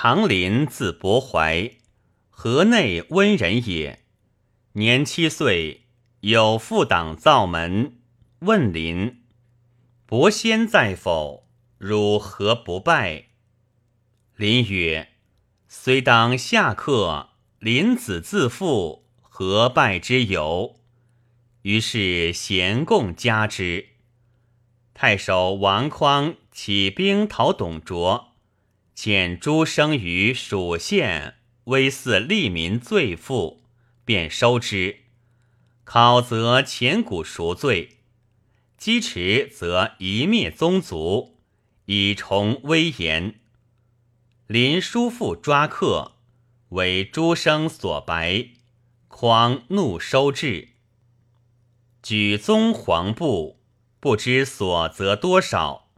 长林字伯怀，河内温人也。年七岁，有父党造门，问林：“伯先在否？汝何不拜？”林曰：“虽当下客，林子自负，何拜之有？”于是咸共加之。太守王匡起兵讨董卓。遣诸生于蜀县，威似利民罪妇，便收之。考则前古赎罪，击持则一灭宗族，以重威严。临叔父抓客，为诸生所白，匡怒收治。举宗皇部，不知所责多少。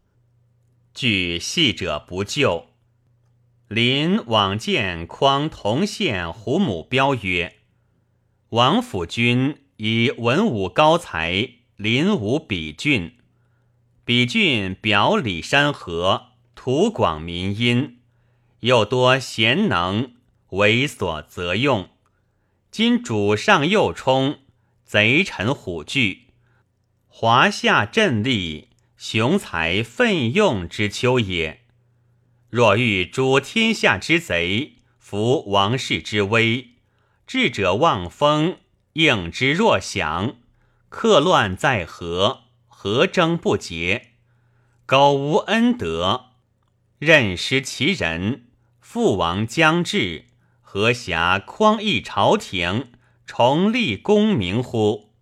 据细者不救。临往见匡同县胡母彪曰：“王府君以文武高才，临武比郡。比郡表里山河，土广民殷，又多贤能，为所择用。今主上又冲，贼臣虎踞，华夏振立，雄才奋用之秋也。”若欲诛天下之贼，服王室之威，智者望风，应之若响，克乱在何？何争不竭？苟无恩德，任失其人，父王将至，何暇匡益朝廷，重立功名乎？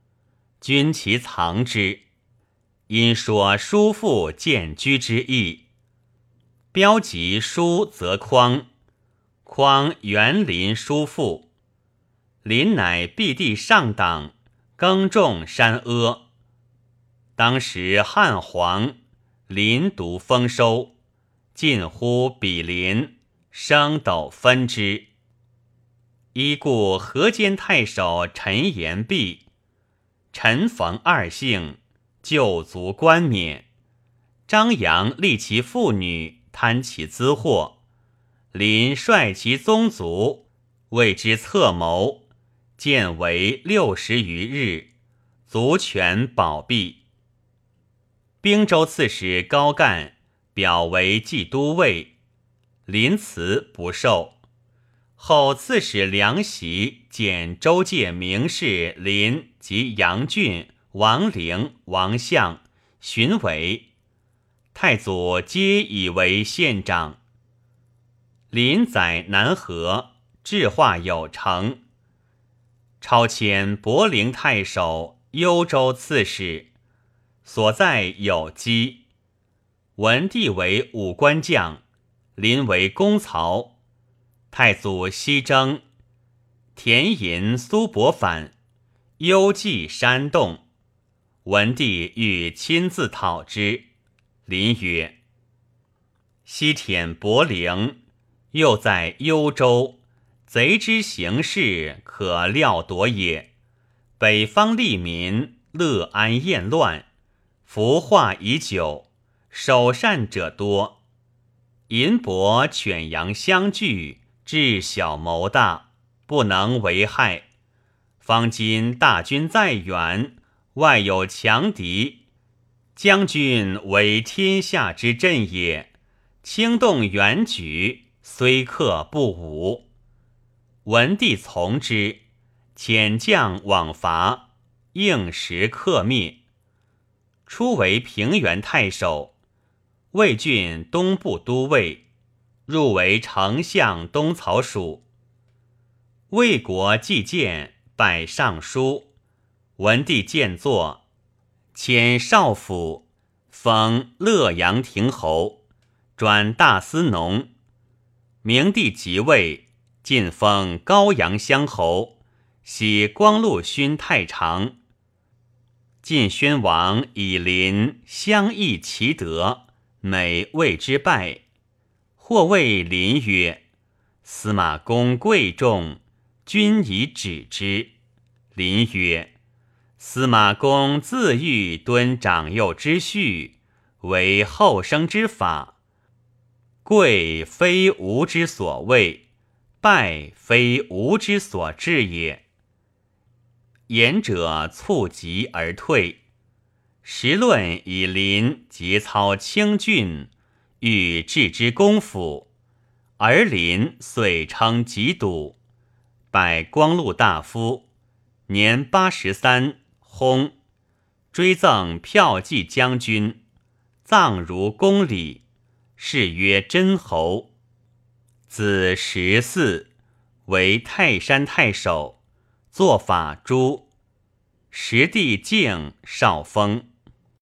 君其藏之，因说叔父见居之意。标籍书则匡，匡园林叔父，林乃毕地上党，耕种山阿。当时汉皇，林独丰收，近乎比邻，升斗分之。依故河间太守陈延弼，陈冯二姓，旧族冠冕。张扬立其妇女。贪其资货，临率其宗族为之策谋，建为六十余日，族权保庇。兵州刺史高干表为冀都尉，临辞不受。后刺史梁袭见州界名士林及杨俊、王陵、王相、荀伟。太祖皆以为县长。临载南河，治化有成。超迁博陵太守、幽州刺史，所在有基。文帝为武官将，临为公曹。太祖西征，田银苏伯反，幽蓟山洞。文帝欲亲自讨之。林曰：“西舔伯陵，又在幽州，贼之行事可料夺也。北方利民乐安厌乱，服化已久，守善者多。银帛犬羊相聚，智小谋大，不能为害。方今大军在远，外有强敌。”将军为天下之阵也，轻动远举，虽克不武。文帝从之，遣将往伐，应时克灭。初为平原太守，魏郡东部都尉，入为丞相东曹属。魏国既见，拜尚书。文帝见作。迁少府，封乐阳亭侯，转大司农。明帝即位，晋封高阳乡侯，徙光禄勋太常。晋宣王以临相议其德，每谓之败。或谓临曰：“司马公贵重，君以止之。”临曰。司马公自欲敦长幼之序，为后生之法，贵非吾之所谓，败非吾之所至也。言者猝疾而退。时论以临节操清俊，欲治之功夫，而临遂称疾笃，拜光禄大夫，年八十三，薨，追赠骠骑将军，葬如宫里，谥曰真侯。子十四，为泰山太守，做法诸。十弟敬少封。